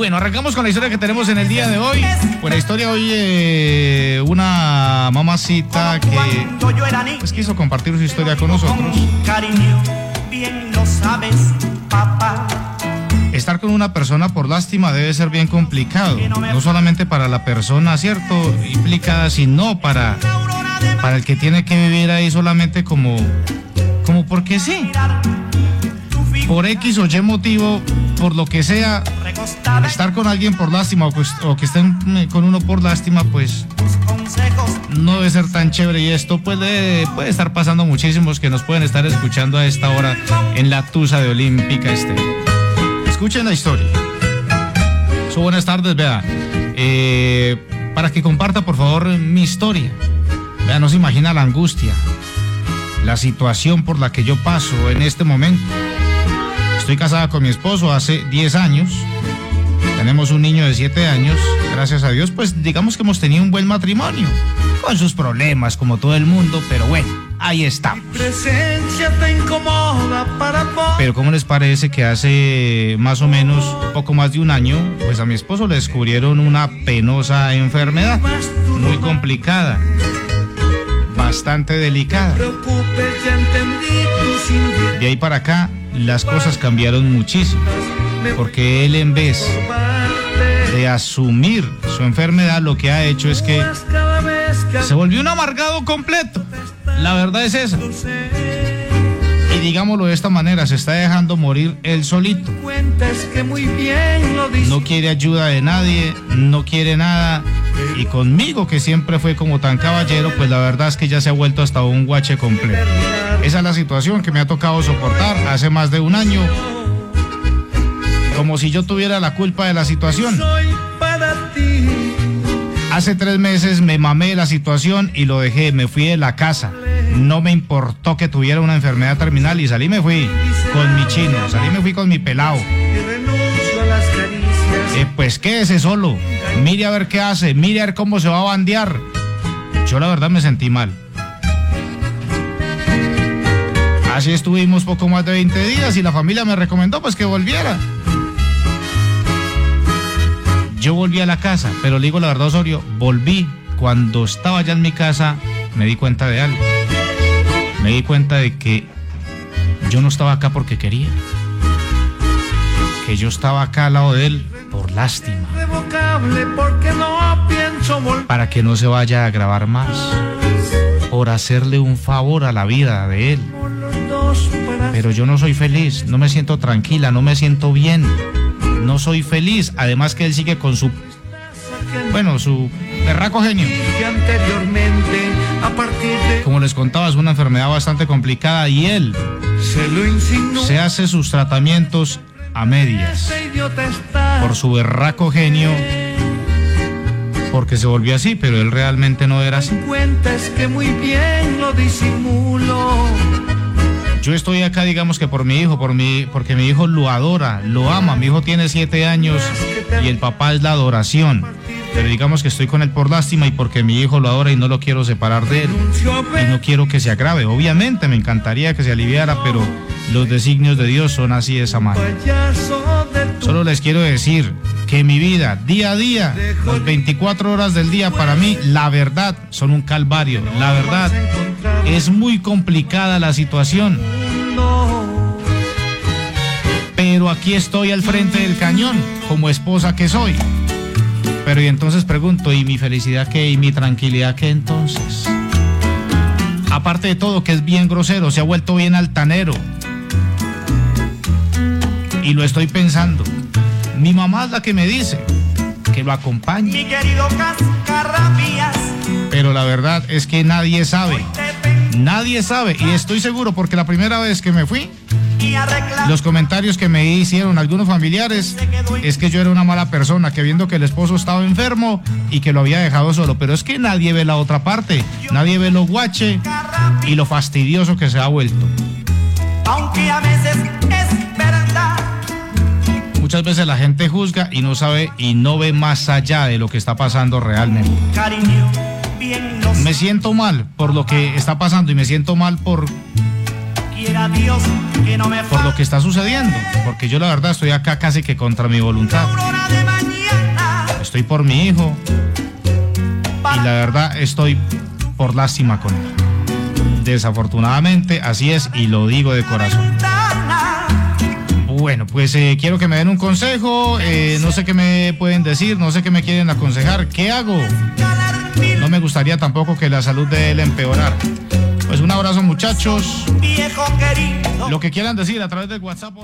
Bueno, arrancamos con la historia que tenemos en el día de hoy. Pues la historia hoy, eh, una mamacita que pues, quiso compartir su historia con nosotros. Cariño, bien lo sabes, papá. Estar con una persona por lástima debe ser bien complicado. No solamente para la persona, ¿cierto? Implicada, sino para, para el que tiene que vivir ahí solamente como, como porque sí. Por X o Y motivo, por lo que sea, estar con alguien por lástima o que, o que estén eh, con uno por lástima, pues no debe ser tan chévere y esto puede, puede estar pasando muchísimos que nos pueden estar escuchando a esta hora en la Tusa de Olímpica este. Escuchen la historia. So, buenas tardes, vea. Eh, para que comparta por favor mi historia. Vea, no se imagina la angustia, la situación por la que yo paso en este momento. Estoy casada con mi esposo hace 10 años. Tenemos un niño de 7 años. Gracias a Dios, pues digamos que hemos tenido un buen matrimonio. Con sus problemas, como todo el mundo, pero bueno, ahí estamos. Presencia te incomoda para poder. Pero ¿cómo les parece que hace más o menos poco más de un año, pues a mi esposo le descubrieron una penosa enfermedad, muy complicada, bastante delicada. De ahí para acá, las cosas cambiaron muchísimo, porque él en vez de asumir su enfermedad, lo que ha hecho es que se volvió un amargado completo. La verdad es esa. Y digámoslo de esta manera, se está dejando morir él solito. No quiere ayuda de nadie, no quiere nada. Y conmigo, que siempre fue como tan caballero, pues la verdad es que ya se ha vuelto hasta un guache completo. Esa es la situación que me ha tocado soportar hace más de un año. Como si yo tuviera la culpa de la situación. Soy para ti. Hace tres meses me mamé la situación y lo dejé, me fui de la casa. No me importó que tuviera una enfermedad terminal y salí me fui con mi chino, salí me fui con mi caricias. Eh, pues quédese solo, mire a ver qué hace, mire a ver cómo se va a bandear. Yo la verdad me sentí mal. Así estuvimos poco más de 20 días y la familia me recomendó pues que volviera. Yo volví a la casa, pero le digo la verdad, Osorio, volví. Cuando estaba ya en mi casa, me di cuenta de algo. Me di cuenta de que yo no estaba acá porque quería. Que yo estaba acá al lado de él por lástima. Para que no se vaya a grabar más. Por hacerle un favor a la vida de él. Pero yo no soy feliz, no me siento tranquila, no me siento bien. No soy feliz. Además que él sigue con su, bueno, su berraco genio. Como les contaba, es una enfermedad bastante complicada y él se hace sus tratamientos a medias por su berraco genio. Porque se volvió así, pero él realmente no era así. cuentas que muy bien lo disimulo. Yo estoy acá, digamos que por mi hijo, por mi, porque mi hijo lo adora, lo ama. Mi hijo tiene siete años y el papá es la adoración. Pero digamos que estoy con él por lástima y porque mi hijo lo adora y no lo quiero separar de él. Y no quiero que se agrave. Obviamente me encantaría que se aliviara, pero los designios de Dios son así de esa manera. Solo les quiero decir que mi vida, día a día, las 24 horas del día, para mí, la verdad, son un calvario. La verdad, es muy complicada la situación. Pero aquí estoy al frente del cañón, como esposa que soy. Pero y entonces pregunto, ¿y mi felicidad qué? ¿Y mi tranquilidad qué entonces? Aparte de todo, que es bien grosero, se ha vuelto bien altanero. Y lo estoy pensando. Mi mamá es la que me dice que lo acompañe. Mi querido Cascarrabias, Pero la verdad es que nadie sabe. Nadie sabe. Y estoy seguro porque la primera vez que me fui, los comentarios que me hicieron algunos familiares es que yo era una mala persona, que viendo que el esposo estaba enfermo y que lo había dejado solo. Pero es que nadie ve la otra parte. Nadie ve lo guache y lo fastidioso que se ha vuelto. aunque a veces. Muchas veces la gente juzga y no sabe y no ve más allá de lo que está pasando realmente. Me siento mal por lo que está pasando y me siento mal por por lo que está sucediendo, porque yo la verdad estoy acá casi que contra mi voluntad. Estoy por mi hijo y la verdad estoy por lástima con él. Desafortunadamente así es y lo digo de corazón. Bueno, pues eh, quiero que me den un consejo, eh, no sé qué me pueden decir, no sé qué me quieren aconsejar, ¿qué hago? No me gustaría tampoco que la salud de él empeorara. Pues un abrazo muchachos, lo que quieran decir a través del WhatsApp.